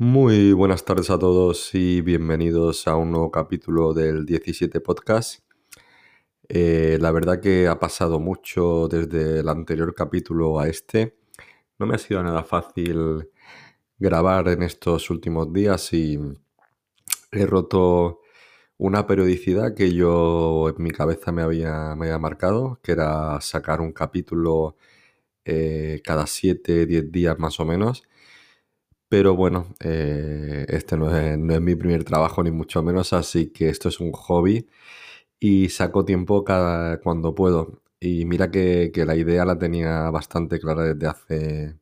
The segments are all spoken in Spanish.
Muy buenas tardes a todos y bienvenidos a un nuevo capítulo del 17 Podcast. Eh, la verdad que ha pasado mucho desde el anterior capítulo a este. No me ha sido nada fácil grabar en estos últimos días y he roto una periodicidad que yo en mi cabeza me había, me había marcado, que era sacar un capítulo eh, cada 7, 10 días más o menos. Pero bueno, eh, este no es, mi primer trabajo ni mucho menos, así que esto es un hobby y saco tiempo cada, cuando puedo. Y mira que, la idea la tenía bastante clara desde hace,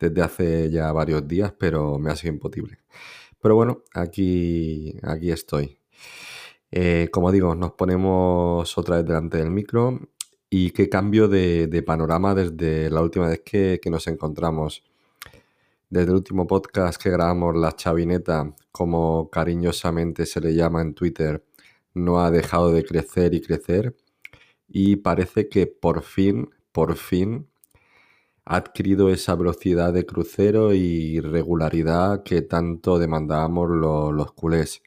desde hace ya varios días, pero me ha sido imposible. Pero bueno, aquí, aquí estoy. Eh, como digo, nos ponemos otra vez delante del micro y qué cambio de, panorama desde la última vez que nos encontramos. Desde el último podcast que grabamos, la chavineta, como cariñosamente se le llama en Twitter, no ha dejado de crecer y crecer. Y parece que por fin, por fin, ha adquirido esa velocidad de crucero y regularidad que tanto demandábamos los, culés.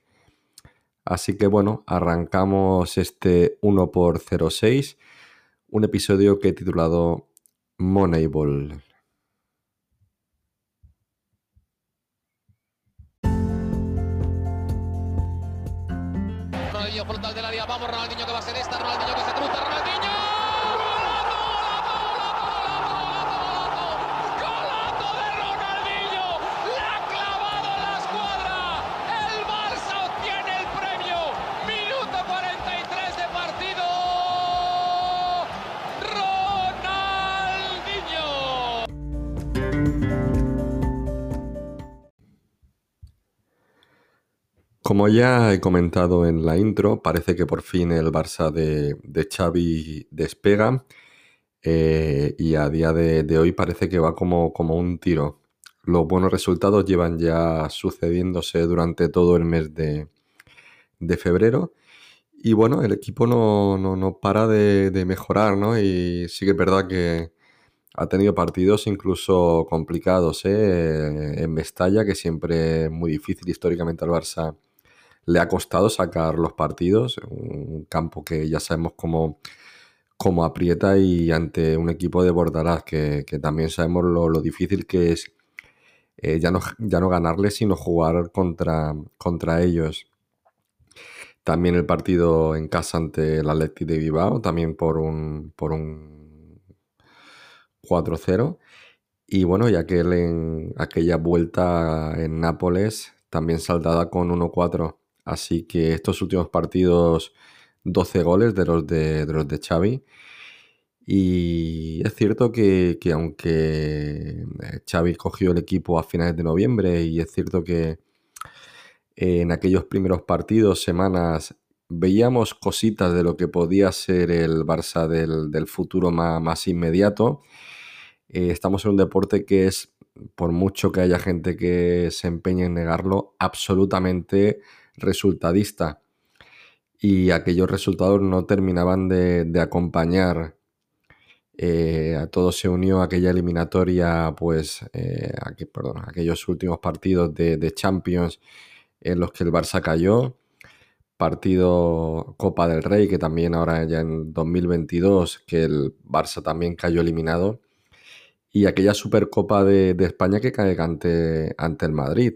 Así que bueno, arrancamos este 1x06, un episodio que he titulado Moneyball. Como ya he comentado en la intro, parece que por fin el Barça de, Xavi despega eh, y a día de, hoy parece que va como, un tiro. Los buenos resultados llevan ya sucediéndose durante todo el mes de, febrero y bueno, el equipo no, no, para de, mejorar, ¿no? Y sí que es verdad que ha tenido partidos incluso complicados, ¿eh? En Mestalla, que siempre es muy difícil históricamente al Barça le ha costado sacar los partidos, un campo que ya sabemos cómo, cómo aprieta y ante un equipo de Bordaraz que, también sabemos lo, difícil que es eh, ya, no, ya no ganarle, sino jugar contra, contra ellos. También el partido en casa ante el Athletic de Bilbao, también por un, por un 4-0. Y bueno, ya que en aquella vuelta en Nápoles, también saldada con 1-4. Así que estos últimos partidos, 12 goles de los de, los de Xavi. Y es cierto que, aunque eh, Xavi cogió el equipo a finales de noviembre y es cierto que en aquellos primeros partidos, semanas, veíamos cositas de lo que podía ser el Barça del, futuro más, inmediato. Eh, estamos en un deporte que es, por mucho que haya gente que se empeñe en negarlo, absolutamente resultadista y aquellos resultados no terminaban de, acompañar. Eh, a todo se unió aquella eliminatoria, pues, eh, perdón, aquellos últimos partidos de, Champions en los que el Barça cayó. Partido Copa del Rey, que también ahora ya en 2022, que el Barça también cayó eliminado. Y aquella Supercopa de, España que cae ante, ante el Madrid.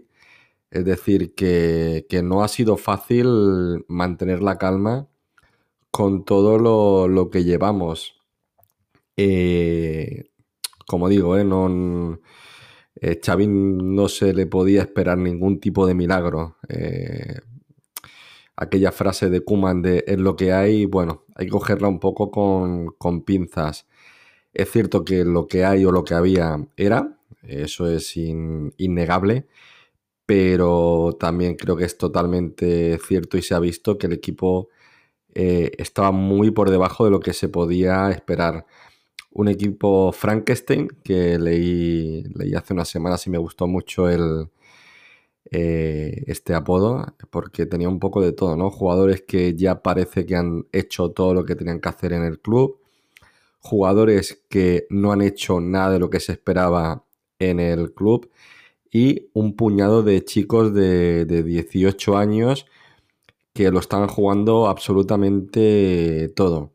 Es decir, que, no ha sido fácil mantener la calma con todo lo, que llevamos. Eh, como digo, eh, no, eh, no se le podía esperar ningún tipo de milagro. Eh, aquella frase de Kuman de es lo que hay, bueno, hay que cogerla un poco con, pinzas. Es cierto que lo que hay o lo que había era, eso es innegable pero también creo que es totalmente cierto y se ha visto que el equipo eh, estaba muy por debajo de lo que se podía esperar. Un equipo Frankenstein que leí, leí hace unas semanas y me gustó mucho el, eh, este apodo porque tenía un poco de todo, ¿no? Jugadores que ya parece que han hecho todo lo que tenían que hacer en el club, jugadores que no han hecho nada de lo que se esperaba en el club y un puñado de chicos de, de 18 años que lo están jugando absolutamente todo.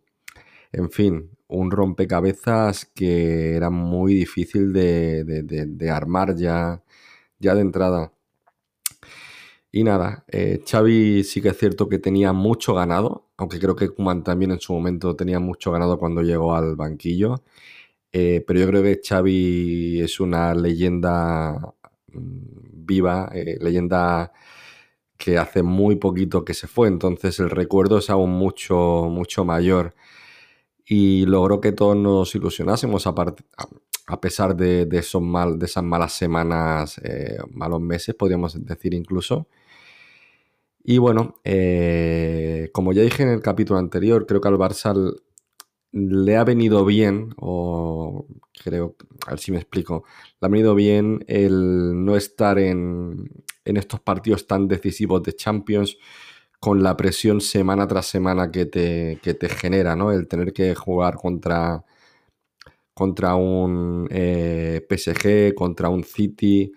En fin, un rompecabezas que era muy difícil de, armar ya, ya de entrada. Y nada, eh, Xavi sí que es cierto que tenía mucho ganado, aunque creo que Kuman también en su momento tenía mucho ganado cuando llegó al banquillo. Eh, pero yo creo que Xavi es una leyenda viva, eh, leyenda que hace muy poquito que se fue, entonces el recuerdo es aún mucho, mucho mayor. Y logró que todos nos ilusionásemos a, a pesar de, esos mal, de esas malas semanas, eh, malos meses, podríamos decir incluso. Y bueno, eh, como ya dije en el capítulo anterior, creo que al Barça le ha venido bien, o creo, a ver si me explico, le ha venido bien el no estar en, estos partidos tan decisivos de Champions con la presión semana tras semana que te, te genera, ¿no? El tener que jugar contra, contra un eh, PSG, contra un City,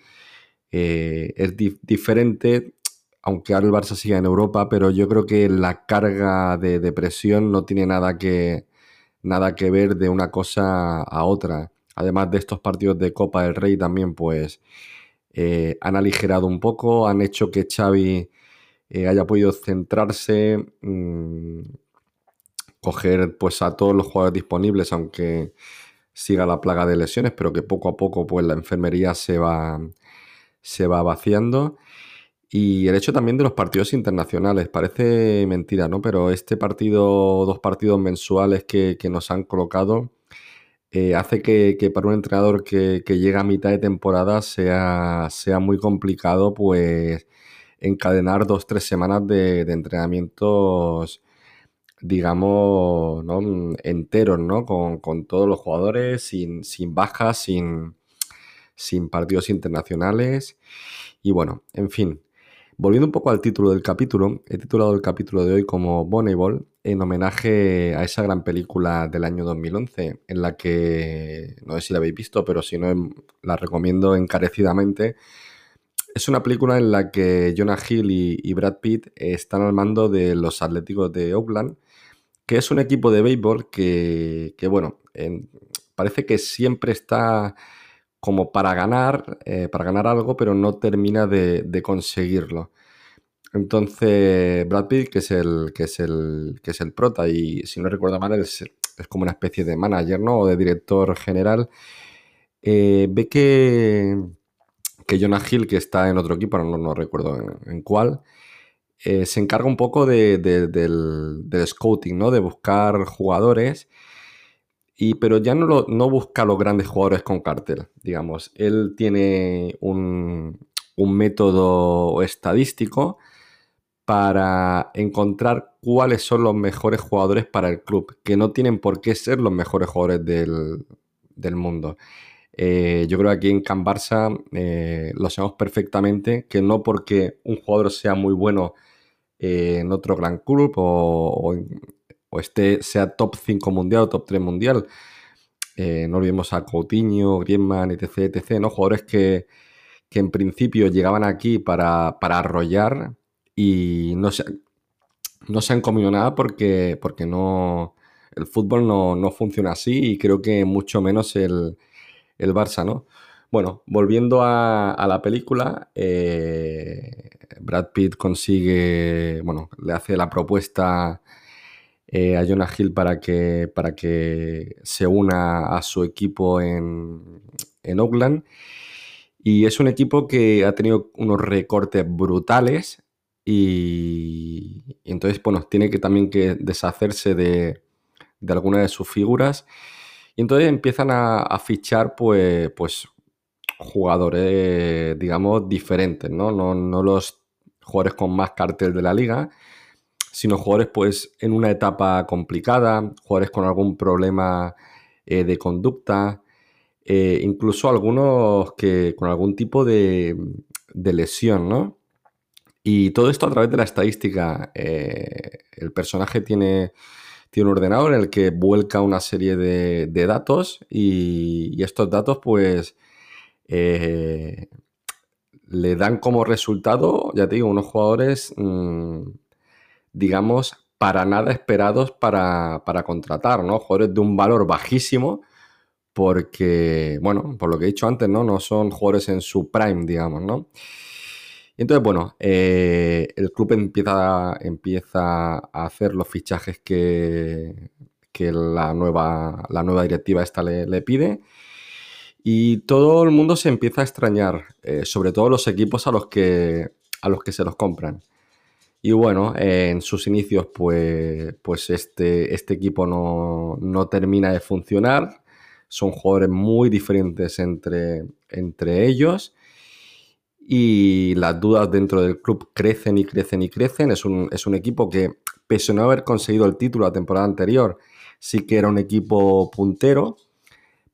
eh, es diferente, aunque ahora el Barça siga en Europa, pero yo creo que la carga de, de presión no tiene nada que nada que ver de una cosa a otra. Además de estos partidos de Copa del Rey también, pues eh, han aligerado un poco, han hecho que Xavi eh, haya podido centrarse, mm, coger pues a todos los jugadores disponibles, aunque siga la plaga de lesiones, pero que poco a poco pues la enfermería se va, se va vaciando. Y el hecho también de los partidos internacionales, parece mentira, ¿no? Pero este partido, dos partidos mensuales que, nos han colocado, eh, hace que, para un entrenador que, llega a mitad de temporada sea, sea muy complicado, pues, encadenar dos, tres semanas de, entrenamientos, digamos, ¿no? enteros, ¿no? Con, todos los jugadores, sin, sin bajas, sin, sin partidos internacionales. Y bueno, en fin. Volviendo un poco al título del capítulo, he titulado el capítulo de hoy como Bonnable en homenaje a esa gran película del año 2011, en la que, no sé si la habéis visto, pero si no, em, la recomiendo encarecidamente. Es una película en la que Jonah Hill y, Brad Pitt están al mando de los Atléticos de Oakland, que es un equipo de béisbol que, bueno, parece que siempre está como para ganar, eh, para ganar algo, pero no termina de, conseguirlo. Entonces, Brad Pitt, que es el, que es el, que es el prota, y si no recuerdo mal, es, como una especie de manager, ¿no? O de director general. Eh, ve que, que Jonah Hill, que está en otro equipo, no, no recuerdo en, cuál, eh, se encarga un poco de, del, del, scouting, ¿no? De buscar jugadores pero ya no, no busca los grandes jugadores con cartel, digamos. Él tiene un, método estadístico para encontrar cuáles son los mejores jugadores para el club, que no tienen por qué ser los mejores jugadores del, mundo. Eh, yo creo que aquí en Can Barça eh, lo sabemos perfectamente, que no porque un jugador sea muy bueno eh, en otro gran club o, en, o este sea top 5 mundial o top 3 mundial. Eh, no olvidemos a Coutinho, Griezmann, etc, etc, ¿no? Jugadores que, en principio llegaban aquí para, arrollar y no se, no se han comido nada porque, porque no, el fútbol no, funciona así y creo que mucho menos el, el Barça, ¿no? Bueno, volviendo a, la película, eh, Brad Pitt consigue, bueno, le hace la propuesta eh, a Jonah Hill para que, para que se una a su equipo en, en Oakland. Y es un equipo que ha tenido unos recortes brutales y, entonces, bueno, tiene que también que deshacerse de, de algunas de sus figuras. Y entonces empiezan a, fichar, pues, pues, jugadores, digamos, diferentes, ¿no? ¿no? No los jugadores con más cartel de la liga, sino jugadores pues en una etapa complicada, jugadores con algún problema eh, de conducta, eh, incluso algunos que con algún tipo de, lesión, ¿no? Y todo esto a través de la estadística. Eh, el personaje tiene, tiene, un ordenador en el que vuelca una serie de, datos y, estos datos pues le dan como resultado, ya te digo, unos jugadores, mm, digamos, para nada esperados para, para, contratar, ¿no? Jugadores de un valor bajísimo, porque, bueno, por lo que he dicho antes, ¿no? No son jugadores en su prime, digamos, ¿no? Y entonces, bueno, eh, el club empieza, empieza a hacer los fichajes que, que la, nueva, la nueva directiva esta le, pide. Y todo el mundo se empieza a extrañar, eh, sobre todo los equipos a los que, a los que se los compran. Y bueno, en sus inicios, pues, pues este, este equipo no, no, termina de funcionar. Son jugadores muy diferentes entre, entre ellos. Y las dudas dentro del club crecen y crecen y crecen. Es un, es un equipo que, pese a no haber conseguido el título la temporada anterior, sí que era un equipo puntero,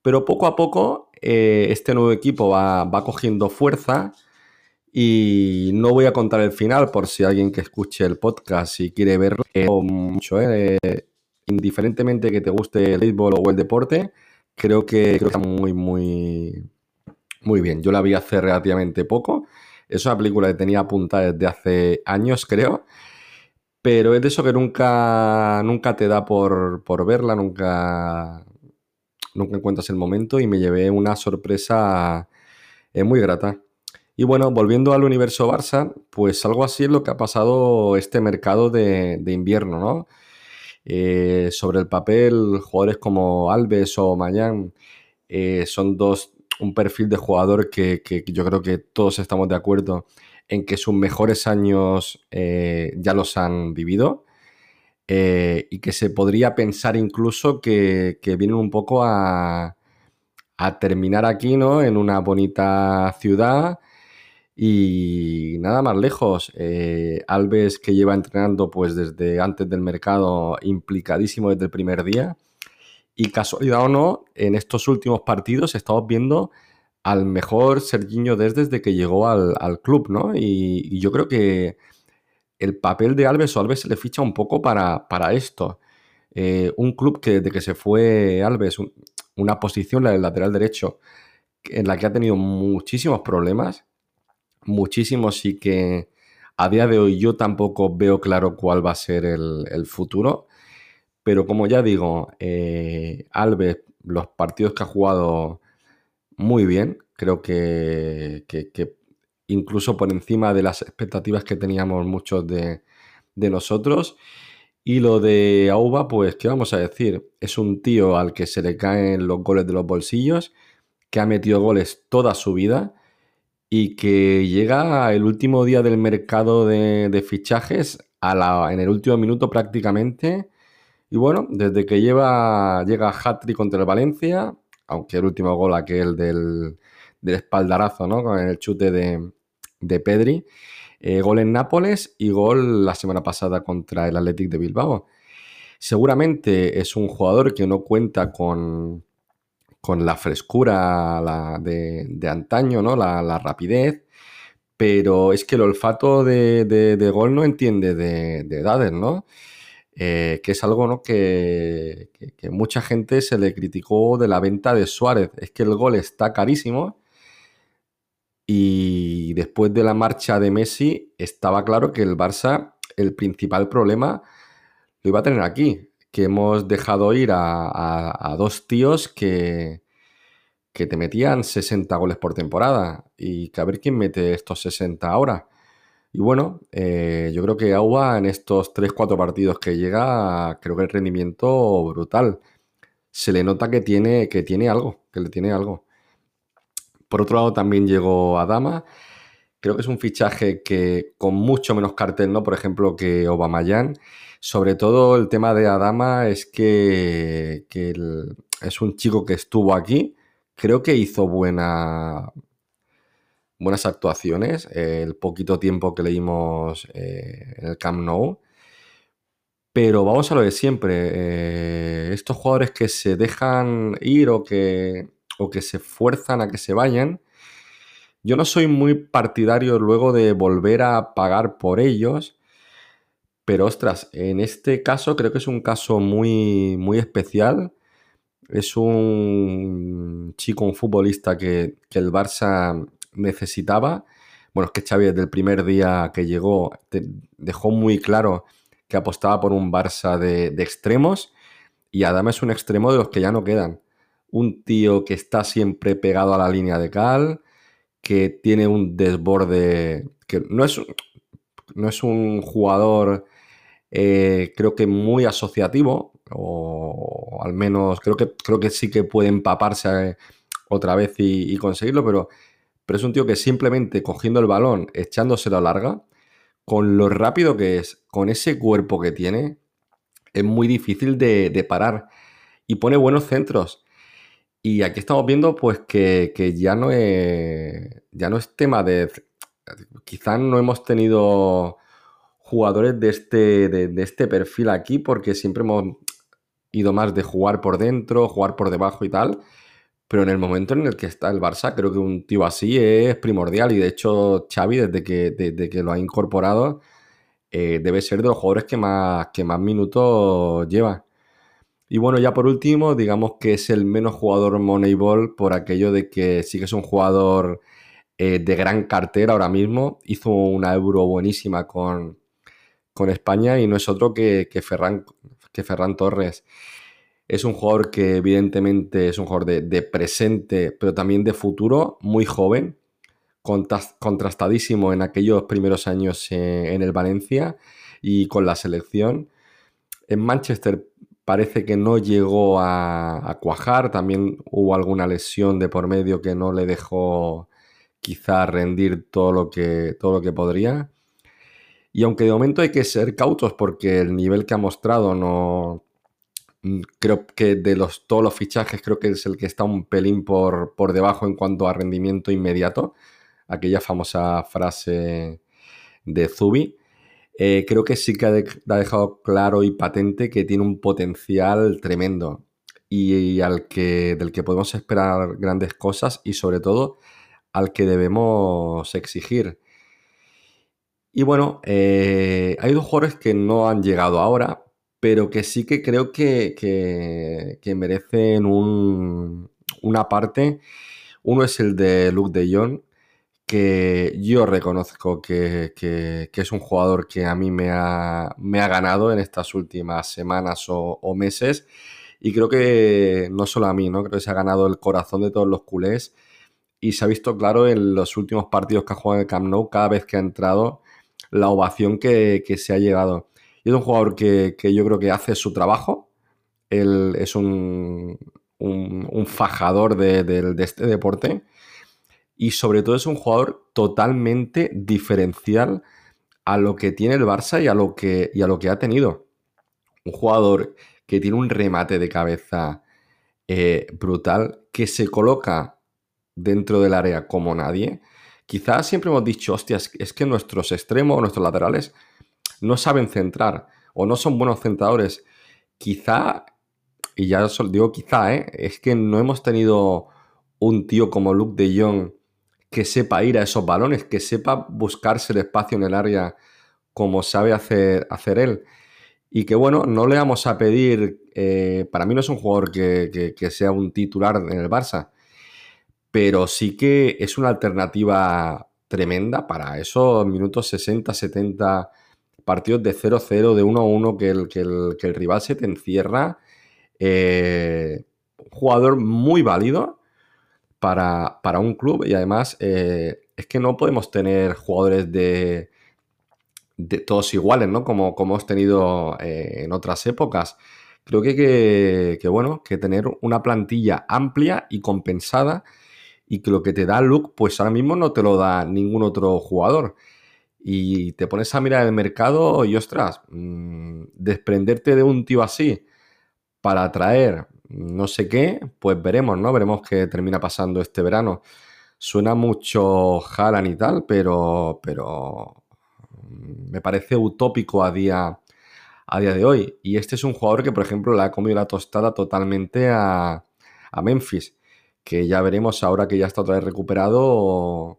pero poco a poco eh, este nuevo equipo va, cogiendo fuerza y no voy a contar el final por si alguien que escuche el podcast y quiere verlo mucho, eh, indiferentemente que te guste el béisbol o el deporte, creo que, creo que está muy, muy, muy bien. Yo la vi hace relativamente poco. Es una película que tenía apuntada desde hace años, creo. Pero es de eso que nunca, nunca te da por, verla, nunca, nunca encuentras el momento y me llevé una sorpresa eh, muy grata. Y bueno, volviendo al universo Barça, pues algo así es lo que ha pasado este mercado de, invierno, ¿no? Eh, sobre el papel, jugadores como Alves o Mayan eh, son dos, un perfil de jugador que, yo creo que todos estamos de acuerdo en que sus mejores años eh, ya los han vivido y que se podría pensar incluso que, vienen un poco a, terminar aquí, ¿no? En una bonita ciudad y nada más lejos. Eh, Alves que lleva entrenando pues desde antes del mercado, implicadísimo desde el primer día. Y casualidad o no, en estos últimos partidos estamos viendo al mejor Serginho desde que llegó al, club, ¿no? Y, yo creo que el papel de Alves o Alves se le ficha un poco para, para esto. Eh, un club que desde que se fue Alves, una posición, la del lateral derecho, en la que ha tenido muchísimos problemas, muchísimos y que a día de hoy yo tampoco veo claro cuál va a ser el, futuro. Pero como ya digo, eh, Alves, los partidos que ha jugado muy bien. Creo que, incluso por encima de las expectativas que teníamos muchos de, nosotros. Y lo de Auba, pues, ¿qué vamos a decir? Es un tío al que se le caen los goles de los bolsillos, que ha metido goles toda su vida y que llega el último día del mercado de, fichajes en el último minuto prácticamente. Y bueno, desde que lleva, llega Hatri contra el Valencia, aunque el último gol aquel del, del espaldarazo, ¿no? Con el chute de, Pedri. Eh, gol en Nápoles y gol la semana pasada contra el Athletic de Bilbao. Seguramente es un jugador que no cuenta con, con la frescura de, antaño, ¿no? La, rapidez, pero es que el olfato de, gol no entiende de, de edades, ¿no? Eh, que es algo que, mucha gente se le criticó de la venta de Suárez. Es que el gol está carísimo y después de la marcha de Messi estaba claro que el Barça, el principal problema lo iba a tener aquí, que hemos dejado ir a, dos tíos que, que te metían 60 goles por temporada y que a ver quién mete estos 60 ahora. Y bueno, eh, yo creo que Agua en estos 3-4 partidos que llega, creo que el rendimiento brutal. Se le nota que tiene, que tiene algo, que le tiene algo. Por otro lado, también llegó Adama. Creo que es un fichaje que con mucho menos cartel, ¿no? Por ejemplo, que Obamayan. Sobre todo el tema de Adama es que, es un chico que estuvo aquí. Creo que hizo buena, buenas actuaciones, el poquito tiempo que leímos eh, en el Camp Nou. Pero vamos a lo de siempre. Eh, estos jugadores que se dejan ir o que, o que se fuerzan a que se vayan, yo no soy muy partidario luego de volver a pagar por ellos. Pero ostras, en este caso creo que es un caso muy, muy especial. Es un chico, un futbolista que, el Barça necesitaba Bueno, es que Xavi desde el primer día que llegó dejó muy claro que apostaba por un Barça de, extremos y Adama es un extremo de los que ya no quedan. Un tío que está siempre pegado a la línea de cal, que tiene un desborde, que no es, no es un jugador eh, creo que muy asociativo, o al menos creo que, creo que sí que puede empaparse eh, otra vez y, conseguirlo, pero, pero es un tío que simplemente cogiendo el balón, echándoselo a larga, con lo rápido que es, con ese cuerpo que tiene, es muy difícil de, parar y pone buenos centros. Y aquí estamos viendo pues que, ya, no es, ya no es tema de... Quizás no hemos tenido jugadores de este, de, este perfil aquí porque siempre hemos ido más de jugar por dentro, jugar por debajo y tal. Pero en el momento en el que está el Barça, creo que un tío así es primordial. Y de hecho, Xavi, desde que, desde que lo ha incorporado, eh, debe ser de los jugadores que más, que más minutos lleva. Y bueno, ya por último, digamos que es el menos jugador Moneyball por aquello de que sí que es un jugador eh, de gran cartera ahora mismo. Hizo una euro buenísima con, con España y no es otro que, que, Ferran, que Ferran Torres. Es un jugador que evidentemente es un jugador de, presente, pero también de futuro, muy joven, contrastadísimo en aquellos primeros años eh, en el Valencia y con la selección. En Manchester parece que no llegó a, cuajar, también hubo alguna lesión de por medio que no le dejó quizá rendir todo lo que, todo lo que podría. Y aunque de momento hay que ser cautos porque el nivel que ha mostrado no... Creo que de los, todos los fichajes creo que es el que está un pelín por, por debajo en cuanto a rendimiento inmediato. Aquella famosa frase de Zubi. Eh, creo que sí que ha, dejado claro y patente que tiene un potencial tremendo y, al que, del que podemos esperar grandes cosas y sobre todo al que debemos exigir. Y bueno, eh, hay dos jugadores que no han llegado ahora, pero que sí que creo que, que, merecen una parte. Uno es el de Luke de Jong, que yo reconozco que, es un jugador que a mí me ha, me ha ganado en estas últimas semanas o, meses. Y creo que no solo a mí, ¿no? Creo que se ha ganado el corazón de todos los culés. Y se ha visto claro en los últimos partidos que ha jugado en el Camp cada vez que ha entrado, la ovación que, se ha llegado. Y es un jugador que, yo creo que hace su trabajo. Él es un, un, fajador de, este deporte. Y sobre todo es un jugador totalmente diferencial a lo que tiene el Barça y a lo que, a lo que ha tenido. Un jugador que tiene un remate de cabeza eh, brutal, que se coloca dentro del área como nadie, Quizás siempre hemos dicho, hostias, es que nuestros extremos, nuestros laterales, no saben centrar o no son buenos centradores. Quizá, y ya digo quizá, ¿eh? es que no hemos tenido un tío como Luke de Jong que sepa ir a esos balones, que sepa buscarse el espacio en el área como sabe hacer, hacer él. Y que bueno, no le vamos a pedir, eh, para mí no es un jugador que, que, sea un titular en el Barça, pero sí que es una alternativa tremenda para esos minutos 60, 70 partidos de 0-0, de 1-1 que el, que, el, rival se te encierra. Eh, un jugador muy válido para, un club y además eh, es que no podemos tener jugadores de, de todos iguales, ¿no? Como, como hemos tenido eh, en otras épocas. Creo que, que, que, bueno, que tener una plantilla amplia y compensada y que lo que te da Luke, pues ahora mismo no te lo da ningún otro jugador. Y te pones a mirar el mercado y ostras, mm, desprenderte de un tío así para atraer no sé qué, pues veremos, ¿no? Veremos qué termina pasando este verano. Suena mucho Haaland y tal, pero, pero mm, me parece utópico a día, a día de hoy. Y este es un jugador que, por ejemplo, le ha comido la tostada totalmente a, a Memphis que ya veremos ahora que ya está otra vez recuperado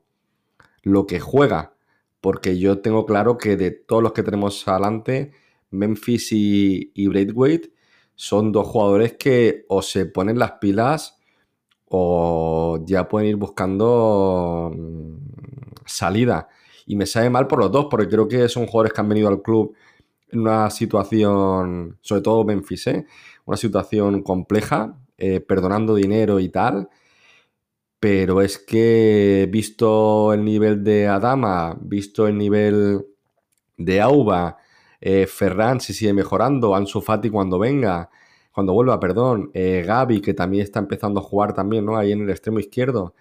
lo que juega, porque yo tengo claro que de todos los que tenemos adelante, Memphis y, y Braithwaite son dos jugadores que o se ponen las pilas o ya pueden ir buscando mm, salida. Y me sabe mal por los dos, porque creo que son jugadores que han venido al club en una situación, sobre todo Memphis, ¿eh? una situación compleja, eh, perdonando dinero y tal. Pero es que visto el nivel de Adama, visto el nivel de Auba, eh, Ferran si sigue mejorando, Ansu Fati cuando venga, cuando vuelva, perdón, eh, Gaby que también está empezando a jugar también, ¿no? Ahí en el extremo izquierdo.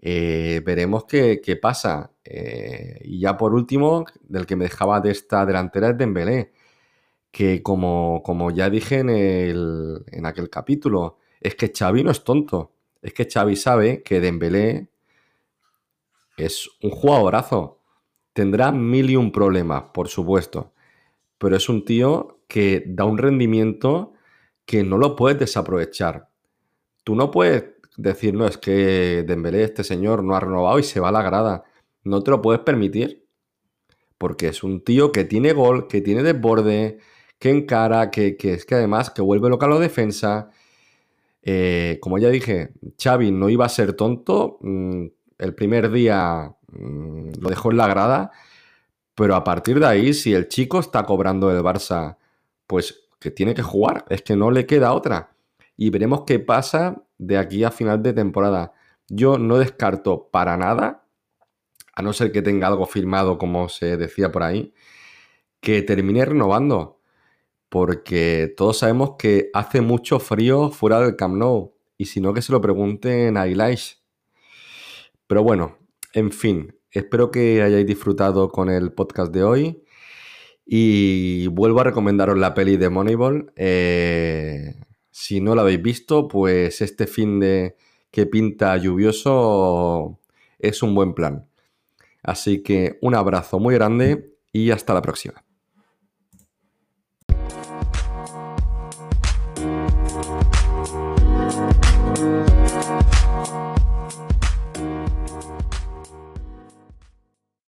Eh, veremos qué, pasa. y ya por último, del que me dejaba de esta delantera es Dembélé, que como, como ya dije en, el, en aquel capítulo, es que Xavi no es tonto. Es que Xavi sabe que Dembélé es un jugadorazo. Tendrá mil y un problemas, por supuesto. Pero es un tío que da un rendimiento que no lo puedes desaprovechar. Tú no puedes decir, no, es que Dembélé, este señor, no ha renovado y se va a la grada. No te lo puedes permitir. Porque es un tío que tiene gol, que tiene desborde, que encara, que, que es que además que vuelve local a la defensa, eh, como ya dije, Xavi no iba a ser tonto. Mm, el primer día mm, lo dejó en la grada. Pero a partir de ahí, si el chico está cobrando el Barça, pues que tiene que jugar. Es que no le queda otra. Y veremos qué pasa de aquí a final de temporada. Yo no descarto para nada, a no ser que tenga algo firmado, como se decía por ahí, que termine renovando porque todos sabemos que hace mucho frío fuera del Camp Nou, y si no que se lo pregunten a Elish. Pero bueno, en fin, espero que hayáis disfrutado con el podcast de hoy y vuelvo a recomendaros la peli de Moneyball. Eh, si no la habéis visto, pues este fin de que pinta lluvioso es un buen plan. Así que un abrazo muy grande y hasta la próxima.